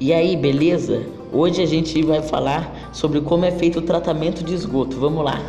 E aí, beleza? Hoje a gente vai falar sobre como é feito o tratamento de esgoto. Vamos lá.